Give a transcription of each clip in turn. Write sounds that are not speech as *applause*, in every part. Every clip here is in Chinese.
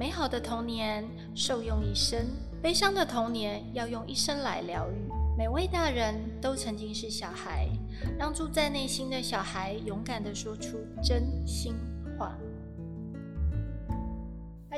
美好的童年受用一生，悲伤的童年要用一生来疗愈。每位大人都曾经是小孩，让住在内心的小孩勇敢地说出真心。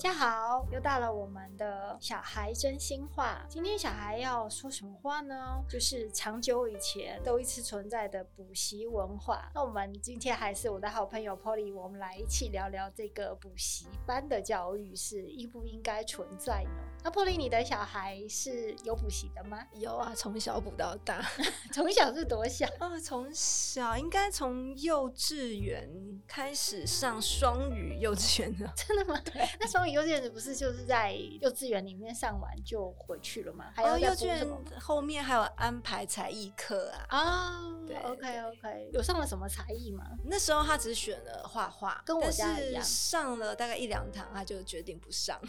家好，又到了我们的小孩真心话。今天小孩要说什么话呢？就是长久以前都一直存在的补习文化。那我们今天还是我的好朋友 Polly，我们来一起聊聊这个补习班的教育是应不应该存在呢？那 Polly，你的小孩是有补习的吗？*laughs* 有啊，从小补到大。*laughs* 从小是多小？哦，从小应该从幼稚园开始上双语幼稚园的。真的吗？对，那双语幼稚园不是就是在幼稚园里面上完就回去了吗？还有幼稚园后面还有安排才艺课啊。啊，对，OK OK，有上了什么才艺吗？那时候他只选了画画，跟我家一样。上了大概一两堂，他就决定不上。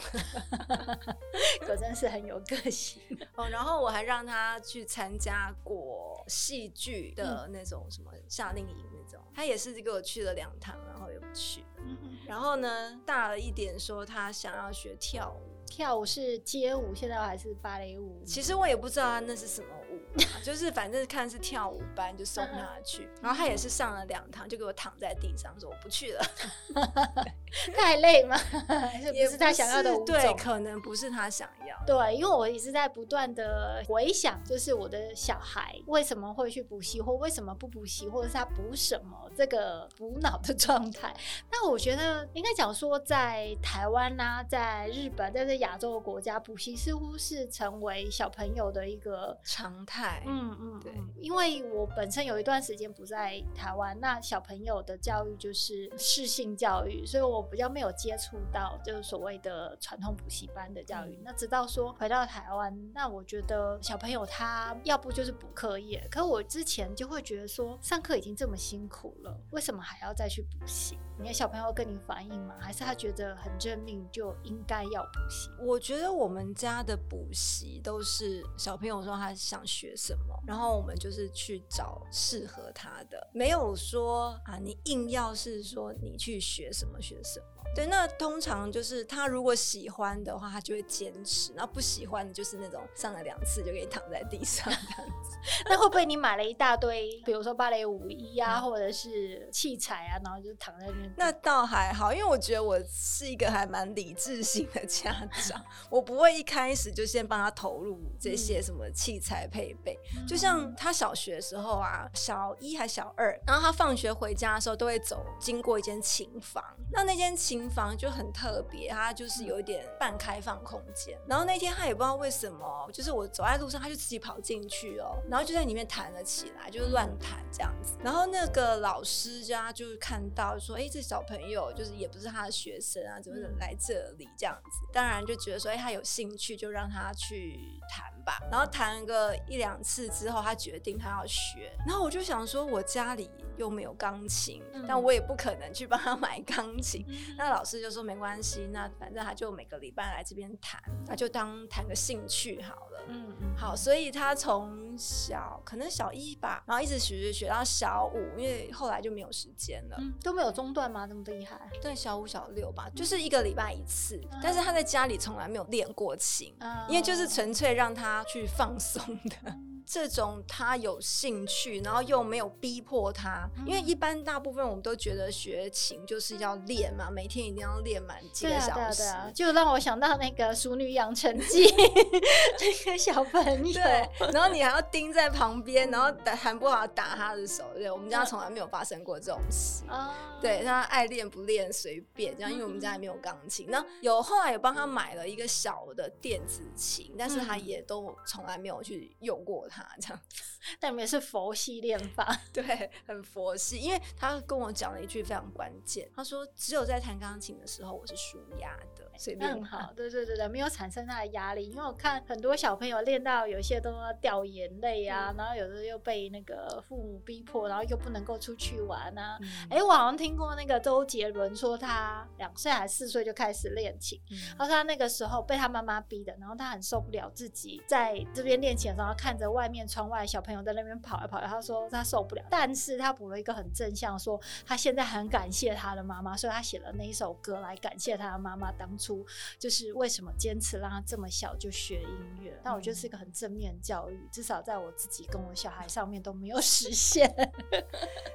*laughs* 果真是很有个性 *laughs* 哦，然后我还让他去参加过戏剧的那种什么夏令营那种，他也是给我去了两堂，然后又不去。然后呢，大了一点说他想要学跳舞。跳舞是街舞，现在还是芭蕾舞？其实我也不知道他那是什么舞，就是反正看是跳舞班就送他去，然后他也是上了两堂，就给我躺在地上说我不去了，*laughs* 太累吗？*laughs* 也不是他想要的舞对，可能不是他想要。对，因为我一直在不断的回想，就是我的小孩为什么会去补习，或为什么不补习，或者是他补什么这个补脑的状态。那我觉得应该讲说，在台湾呐，在日本，在这。亚洲的国家补习似乎是成为小朋友的一个常态。嗯嗯，对，因为我本身有一段时间不在台湾，那小朋友的教育就是适性教育，所以我比较没有接触到就是所谓的传统补习班的教育。那直到说回到台湾，那我觉得小朋友他要不就是补课业，可我之前就会觉得说上课已经这么辛苦了，为什么还要再去补习？你的小朋友跟你反映吗？还是他觉得很认命就应该要补习？我觉得我们家的补习都是小朋友说他想学什么，然后我们就是去找适合他的，没有说啊，你硬要是说你去学什么学什么。对，那通常就是他如果喜欢的话，他就会坚持；那不喜欢的，就是那种上了两次就可以躺在地上这样子。*laughs* 那会不会你买了一大堆，比如说芭蕾舞衣啊，或者是器材啊，然后就躺在那边？那倒还好，因为我觉得我是一个还蛮理智型的家长，我不会一开始就先帮他投入这些什么器材配备。就像他小学的时候啊，小一还小二，然后他放学回家的时候都会走经过一间琴房，那那间琴。房就很特别，它就是有一点半开放空间。然后那天他也不知道为什么，就是我走在路上，他就自己跑进去哦，然后就在里面弹了起来，就是乱弹这样子。然后那个老师家就看到说，哎，这小朋友就是也不是他的学生啊，怎么来这里这样子？当然就觉得说，哎，他有兴趣就让他去弹吧。然后弹个一两次之后，他决定他要学。然后我就想说，我家里又没有钢琴，但我也不可能去帮他买钢琴。那老师就说没关系，那反正他就每个礼拜来这边弹，那就当弹个兴趣好了。嗯嗯，好，所以他从小可能小一吧，然后一直学学学到小五，因为后来就没有时间了，都没有中断吗？这么厉害？对，小五小六吧，就是一个礼拜一次，但是他在家里从来没有练过琴，因为就是纯粹让他去放松的。这种他有兴趣，然后又没有逼迫他，因为一般大部分我们都觉得学琴就是要练嘛，每天一定要练满几个小时，就让我想到那个《熟女养成记》*laughs* 那个小朋友，对，然后你还要盯在旁边，然后打弹不好打他的手，对，我们家从来没有发生过这种事，对，他爱练不练随便，这样，因为我们家也没有钢琴，那有后来有帮他买了一个小的电子琴，但是他也都从来没有去用过。他这样，但也是佛系练法，*laughs* 对，很佛系。因为他跟我讲了一句非常关键，他说：“只有在弹钢琴的时候，我是舒压的。”所以很好，对对对对，没有产生他的压力。因为我看很多小朋友练到有些都要掉眼泪啊，然后有的又被那个父母逼迫，然后又不能够出去玩啊。哎，我好像听过那个周杰伦说，他两岁还是四岁就开始练琴，他说他那个时候被他妈妈逼的，然后他很受不了自己在这边练琴的时候看着外。外面窗外小朋友在那边跑来跑来，他说他受不了，但是他补了一个很正向，说他现在很感谢他的妈妈，所以他写了那一首歌来感谢他的妈妈当初就是为什么坚持让他这么小就学音乐。但我觉得是一个很正面教育，至少在我自己跟我小孩上面都没有 *laughs* 实现。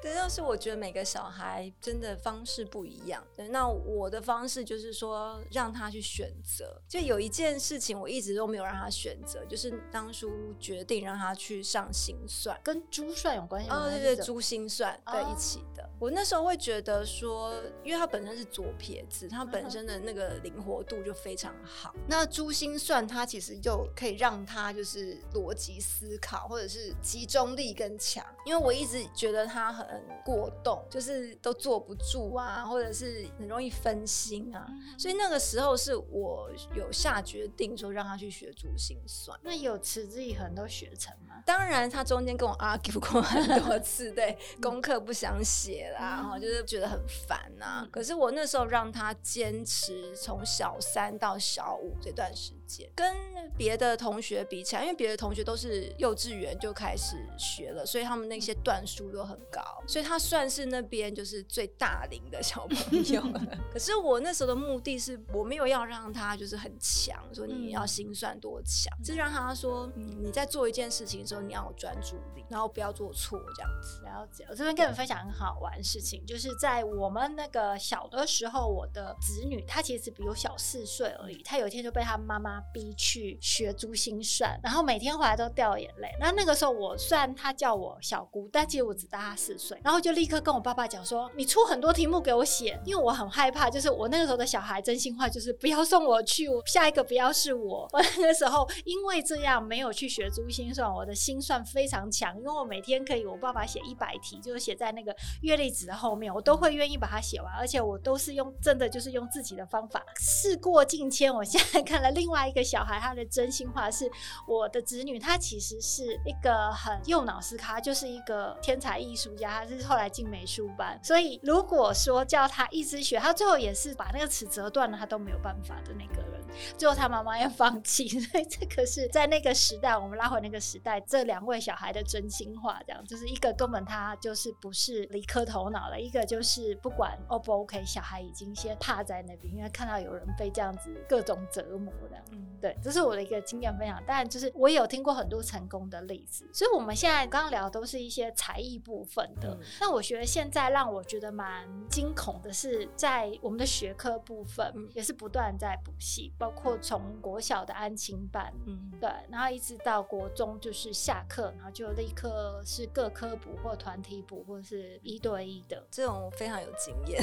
对，但是我觉得每个小孩真的方式不一样。对，那我的方式就是说让他去选择。就有一件事情我一直都没有让他选择，就是当初决定让他去上心算，跟珠算有关系吗？哦，对对，珠心算对一起的。我那时候会觉得说，因为他本身是左撇子，他本身的那个灵活度就非常好。那珠心算它其实就可以让他就是逻辑思考，或者是集中力更强。因为我一直觉得他很过动，就是都坐不住啊，或者是很容易分心啊。所以那个时候是我有下决定说让他去学珠心算。那有持之以恒都学成吗？当然，他中间跟我 argue 过很多次，对功课不想写啦，然后就是觉得很烦呐。可是我那时候让他坚持从小三到小五这段时间，跟别的同学比起来，因为别的同学都是幼稚园就开始学了，所以他们那些段数都很高，所以他算是那边就是最大龄的小朋友。*laughs* 可是我那时候的目的是我没有要让他就是很强，说你要心算多强，是让他说你在做一件事情的时候你要有专注力，然后不要做错这样子。了解，我这边跟你们分享很好玩的事情，就是在我们那个小的时候，我的子女他其实比我小四岁而已，他有一天就被他妈妈逼去学珠心算，然后每天回来都掉眼泪。那那个时候我虽然他叫我小姑，但其实我只大他四岁，然后就立刻跟我爸爸讲说，你出很多题目给我写，因为我很害怕，就是我那个时候的小孩真心话就是不要送我去，下一个不要是我。*laughs* 我那个时候因为这样没有去学珠心算，我的心算非常强，因为我每天可以我爸爸写一百题，就是写在那个月历纸的后面，我都会愿意把它写完，而且我都是用真的就是用自己的方法。事过境迁，我现在看了另外一个小孩，他的真心话是我的子女，他其实是一个很右脑思考，就是一个天才艺术家，他是后来进美术班，所以如果说叫他一直学，他最后也是把那个尺折断了，他都没有办法的那个人。最后他妈妈要放弃，所以这个是在那个时代，我们拉回那个时代，这两位小孩的真心话，这样就是一个根本他就是不是理科头脑了，一个就是不管 O 不 OK，小孩已经先趴在那边，因为看到有人被这样子各种折磨的。嗯，对，这是我的一个经验分享。当然，就是我也有听过很多成功的例子，所以我们现在刚刚聊都是一些才艺部分的。那我觉得现在让我觉得蛮惊恐的是，在我们的学科部分也是不断在补习。包括从国小的安亲班，嗯，对，然后一直到国中，就是下课，然后就立刻是各科补或团体补，或者是一对一的，这种非常有经验。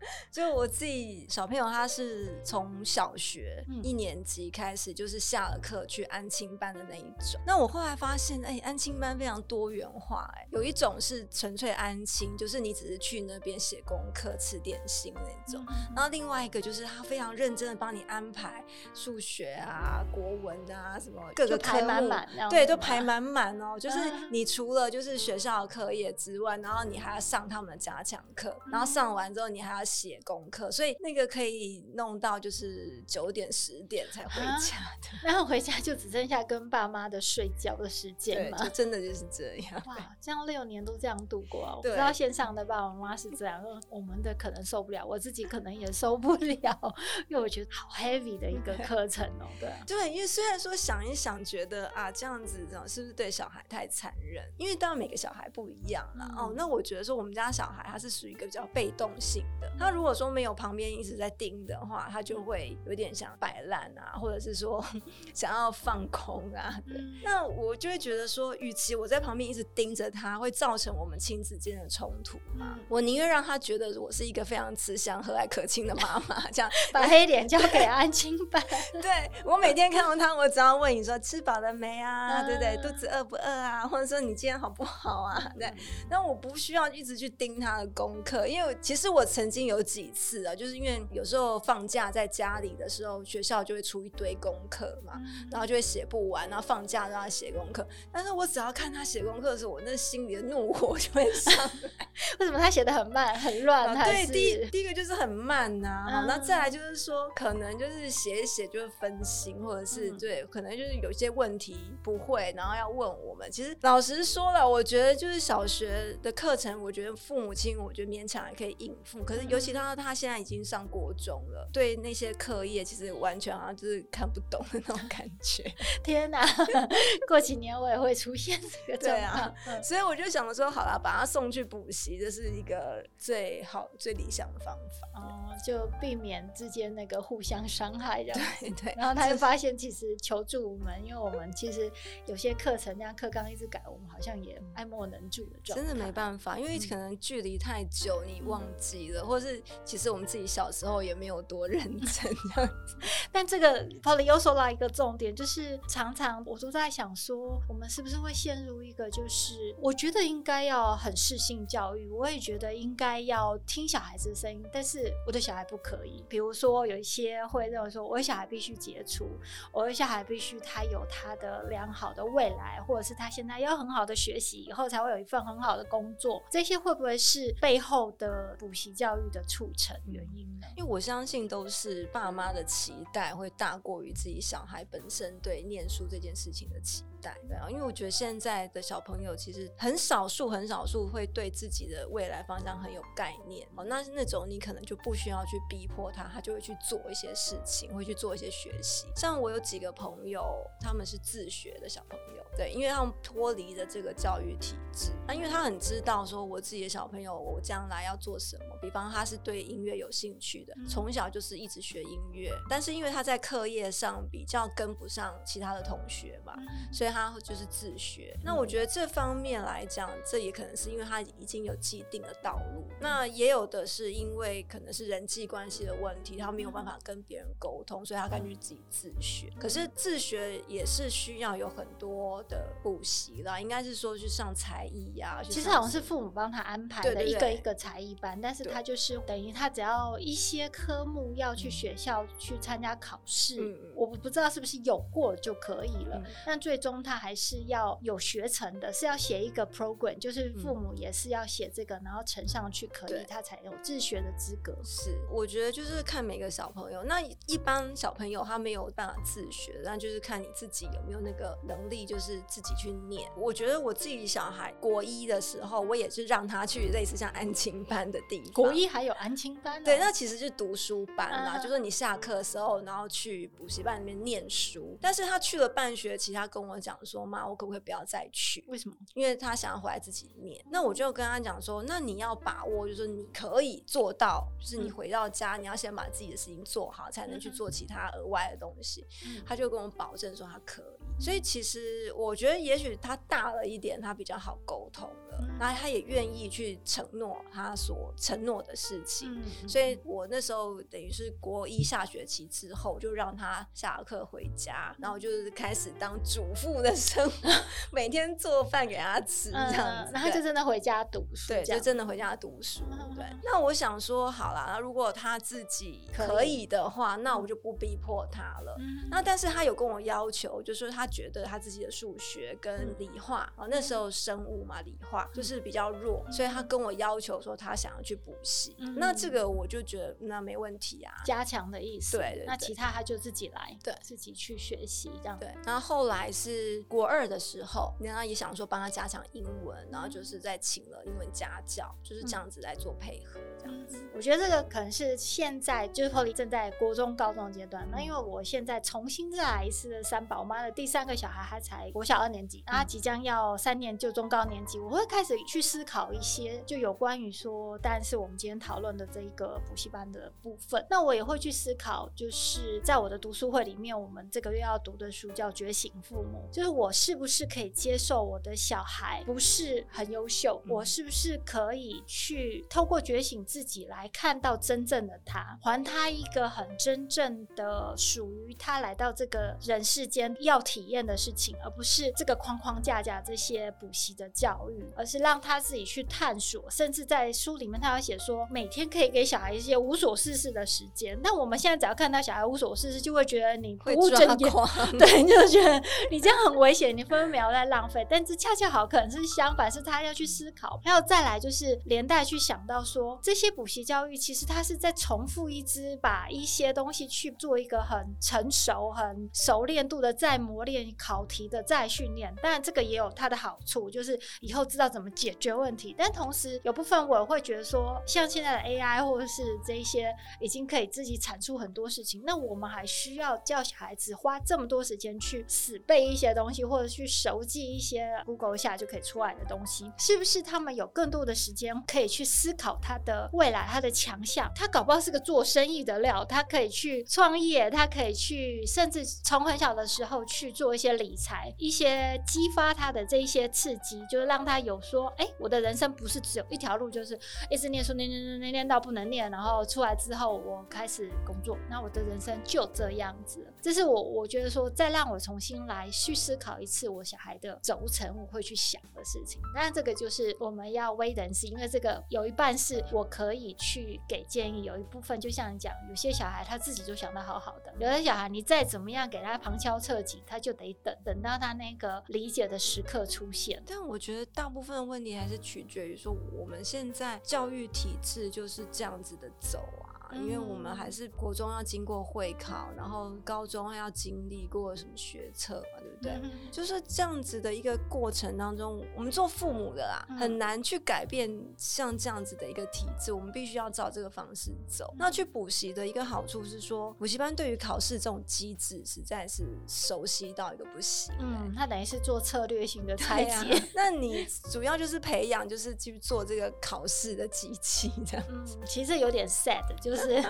*laughs* 就我自己小朋友，他是从小学一年级开始，就是下了课去安亲班的那一种。那我后来发现，哎，安亲班非常多元化，哎，有一种是纯粹安亲，就是你只是去那边写功课、吃点心那种；然后另外一个就是他非常认真的帮你安排数学啊、国文啊什么各个排满满，对，都排满满哦。就是你除了就是学校的课业之外，然后你还要上他们的加强课，然后上完之后你还要。写功课，所以那个可以弄到就是九点十点才回家的，然后回家就只剩下跟爸妈的睡觉的时间嘛，就真的就是这样。哇，这样六年都这样度过啊！我不知道线上的爸爸妈妈是这样，我们的可能受不了，我自己可能也受不了，*laughs* 因为我觉得好 heavy 的一个课程哦。对，对，因为虽然说想一想，觉得啊这样子，是不是对小孩太残忍？因为当然每个小孩不一样啦。哦，那我觉得说我们家小孩他是属于一个比较被动性的，他。如果说没有旁边一直在盯的话，他就会有点想摆烂啊，或者是说 *laughs* 想要放空啊。那我就会觉得说，与其我在旁边一直盯着他，会造成我们亲子间的冲突嘛。我宁愿让他觉得我是一个非常慈祥、和蔼可亲的妈妈，这样 *laughs* 把黑脸交给安亲班。*laughs* 对我每天看到他，我只要问你说吃饱了没啊？对不对？肚子饿不饿啊？或者说你今天好不好啊？对，那我不需要一直去盯他的功课，因为其实我曾经有。几次啊？就是因为有时候放假在家里的时候，学校就会出一堆功课嘛，然后就会写不完，然后放假让他写功课。但是我只要看他写功课的时候，我那心里的怒火就会上来。*laughs* 为什么他写的很慢、很乱？对，第一第一个就是很慢呐，那再来就是说，可能就是写一写就会分心，或者是对，可能就是有些问题不不会，然后要问我们。其实老实说了，我觉得就是小学的课程，我觉得父母亲我觉得勉强还可以应付。可是尤其他他现在已经上国中了，对那些课业其实完全好像就是看不懂的那种感觉。*laughs* 天哪，*laughs* 过几年我也会出现这个状况，所以我就想说，好了，把他送去补习，这是一个最好最理想的方法。哦，就避免之间那个互相伤害这样。对对。然后他就发现，其实求助我们，因为我们其实有些课程这样课纲一直改，我们好像也爱莫能助的状态。真的没办法，因为可能距离太久，你忘记了，或是其实我们自己小时候也没有多认真这样子。但这个 p o l y 又说到一个重点，就是常常我都在想说，我们是不是会陷入一个，就是我觉得应该要很适性教育，我也觉得应该要听小孩子的声音，但是我的小孩不可以。比如说有一些会认为说，我的小孩必须杰出，我的小孩必须他有他的良好的未来，或者是他现在要很好的学习，以后才会有一份很好的工作，这些会不会是背后的补习教育的促成原因呢？因为我相信都是爸妈的期待会大过于自己小孩本身对念书这件事情的期待，对啊，因为我觉得现在的小朋友其实很少数很少数会对自己的未来方向很有概念。哦，那是那种你可能就不需要去逼迫他，他就会去做一些事情，会去做一些学习。像我有几个朋友，他们是自学的小朋友，对，因为他们脱离了这个教育体制，那因为他很知道说我自己的小朋友我将来要做什么，比方他是对音乐有兴趣的，从小就是一直学音乐，但是因为他在课业上比较跟不上其他的同学嘛，所以他就是自学。那我觉得这方面来讲，这也可能是因为他已经有既定的道路，那也有的是因为可能是人际关系的问题，他没有办法跟别人沟通，所以他干脆自己自学。可是自学也是需要有很多的补习啦，应该是说去上才艺呀。其实好像是父母帮他安排的一个一个才艺班，但是他就是等于他只要一些科目要去学校去参加考试，我不知道是不是有过就可以了。但最终他还是要有学成的，是要写一个 program，就是父母也是要写这个，然后呈上去可以，他才有自学的资格。是，我觉得就是看每个小朋友，那一般小朋友他没有办法自学，那就是看你自己有没有那个能力，就是自己去念。我觉得我自己小孩国一的时候，我也是让他去类似像安亲班的地方。国一还有安亲班？对，那其实是读书班啦，就是你下课的时候，然后去补习班里面念书。但是他去了半学期，他跟我讲说：“妈，我可不可以不要再去？为什么？因为他想要回来自己念。”那我就跟他讲说：“那你要把握，就是你可以做到，就是你回到家，你要先把自己的事情做好，才能去做其他额外的东西。”他就跟我保证说他可以。所以其实我觉得，也许他大了一点，他比较好沟通了，那他也愿意去承诺他所承诺的事情。所以我那时候等于是国一下学期之后，就让他下了课回家，然后就是开始当主妇的生活，每天做饭给他吃这样子。然后就真的回家读书，对，就真的回家读书。对，那我想说，好了，那如果他自己可以的话，那我就不逼迫他了。那但是他有跟我要求，就是他觉得他自己的数学跟理化啊，那时候生物嘛，理化就是比较弱，所以他跟我要求说他想要去补习。那这个我就觉得那没问题啊，加强的意思。对对。那其他他就自己来，对，自己去学习这样。对。然后后来是国二的时候，然后也想说帮他加强英文，然后就是在请了英文家教，就是这样子来做配合。这样子，我觉得这个可能是现在就是 Polly 正在国中、高中阶段。那因为我现在重新再来一次的三宝妈的第三个小孩，他才国小二年级，他即将要三年就中高年级，我会开始去思考一些就有关于说，但是我们今天讨论的这一个补习班的部分。那我也会去思考，就是在我的读书会里面，我们这个月要读的书叫《觉醒父母》，就是我是不是可以接受我的小孩不是很优秀，我是不是可以去透过觉醒。自己来看到真正的他，还他一个很真正的属于他来到这个人世间要体验的事情，而不是这个框框架架这些补习的教育，而是让他自己去探索。甚至在书里面，他有写说，每天可以给小孩一些无所事事的时间。那我们现在只要看到小孩无所事事，就会觉得你不务正业，*laughs* 对，就觉得你这样很危险，你分秒在浪费。但这恰恰好，可能是相反，是他要去思考。还有再来就是连带去想到说，这些补习教育其实他是在重复一支，把一些东西去做一个很成熟、很熟练度的再磨练考题的再训练。当然这个也有它的好处，就是以后知道怎么解决问题。但同时有部分我会觉得说，像现在的 AI 或者是这一些已经可以自己产出很多事情，那我们还需要教小孩子花这么多时间去死背一些的东西，或者去熟记一些 Google 下就可以出来的东西，是不是他们有更多的时间可以去思考他的未来、他的强项？他搞不好是个做生意的料，他可以去创业，他可以去，甚至从很小的时候去做一些理财，一些激发他的这一些刺激，就是让他有说，哎，我的人生不是只有一条路，就是一直念书念念念念念到不能念，然后出来之后我开始工作，那我的人生就这样子。这是我我觉得说，再让我重新来去思考一次我小孩的轴承，我会去想的事情。那这个就是我们要微人是因为这个有一半是我可以去给建议，有一部分就像你讲，有些小孩他自己就想得好好的，有的小孩你再怎么样给他旁敲侧击，他就得等等到他那个理解的时刻出现。但我觉得大部分问题还是取决于说，我们现在教育体制就是这样子的走啊。因为我们还是国中要经过会考，然后高中还要经历过什么学测嘛，对不对？就是这样子的一个过程当中，我们做父母的啦，很难去改变像这样子的一个体制，我们必须要照这个方式走。那去补习的一个好处是说，补习班对于考试这种机制实在是熟悉到一个不行。嗯，他等于是做策略性的拆解。那你主要就是培养，就是去做这个考试的机器这样。嗯，其实有点 sad，就是。是，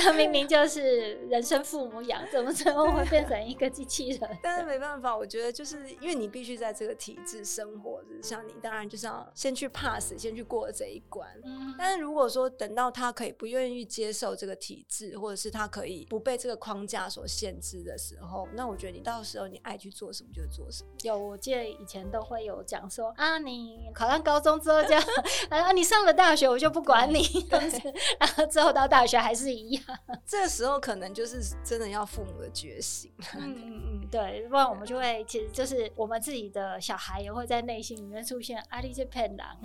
他明明就是人生父母养，怎么最后会变成一个机器人？但是没办法，我觉得就是因为你必须在这个体制生活，像你当然就是要先去 pass，先去过这一关。嗯，但是如果说等到他可以不愿意接受这个体制，或者是他可以不被这个框架所限制的时候，那我觉得你到时候你爱去做什么就做什么。有，我记得以前都会有讲说啊，你考上高中之后就 *laughs* 啊，你上了大学我就不管你，然后之后到大。学还是一样，*laughs* 这个时候可能就是真的要父母的觉醒。嗯嗯嗯，对，不然我们就会，其实就是我们自己的小孩也会在内心里面出现阿里这片狼。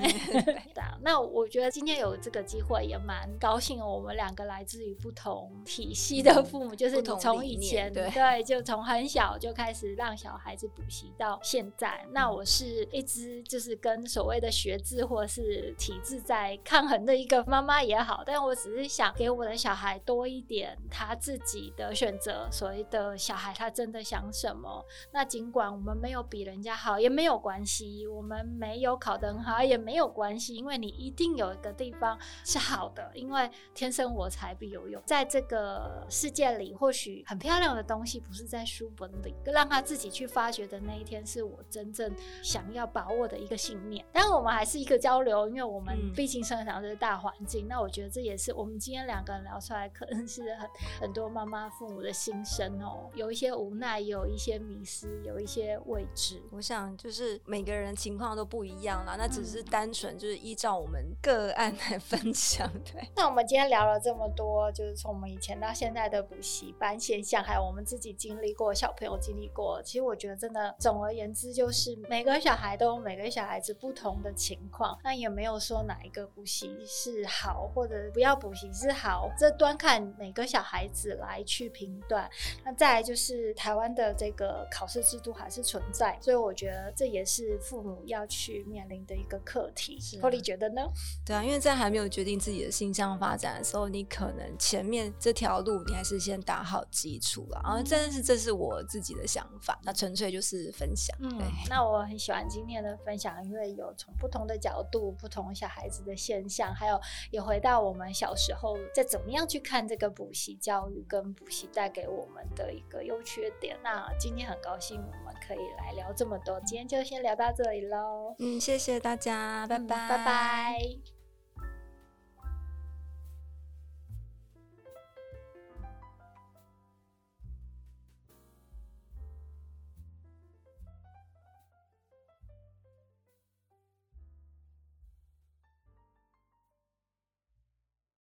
*laughs* 那我觉得今天有这个机会也蛮高兴，我们两个来自于不同体系的父母，*laughs* 就是从以前对，就从很小就开始让小孩子补习到现在。那我是一直就是跟所谓的学制或是体制在抗衡的一个妈妈也好，但我只是想给。我的小孩多一点他自己的选择，所谓的小孩他真的想什么？那尽管我们没有比人家好也没有关系，我们没有考得很好也没有关系，因为你一定有一个地方是好的，因为天生我材必有用。在这个世界里，或许很漂亮的东西不是在书本里，让他自己去发掘的那一天，是我真正想要把握的一个信念。但我们还是一个交流，因为我们毕竟生长在大环境。那我觉得这也是我们今天两。个人聊出来，可能是很很多妈妈父母的心声哦，有一些无奈，也有一些迷失，有一些未知。我想，就是每个人情况都不一样啦，那只是单纯就是依照我们个案来分享。对，那我们今天聊了这么多，就是从我们以前到现在的补习班现象，还有我们自己经历过，小朋友经历过。其实我觉得，真的总而言之，就是每个小孩都有每个小孩子不同的情况，那也没有说哪一个补习是好，或者不要补习是好。这端看每个小孩子来去评断，那再来就是台湾的这个考试制度还是存在，所以我觉得这也是父母要去面临的一个课题。托里觉得呢？对啊，因为在还没有决定自己的性向发展的时候，你可能前面这条路你还是先打好基础了。然后，但是这是我自己的想法，那纯粹就是分享。嗯，那我很喜欢今天的分享，因为有从不同的角度、不同小孩子的现象，还有也回到我们小时候。怎么样去看这个补习教育跟补习带给我们的一个优缺点？那今天很高兴我们可以来聊这么多，今天就先聊到这里喽。嗯，谢谢大家，拜拜，拜拜。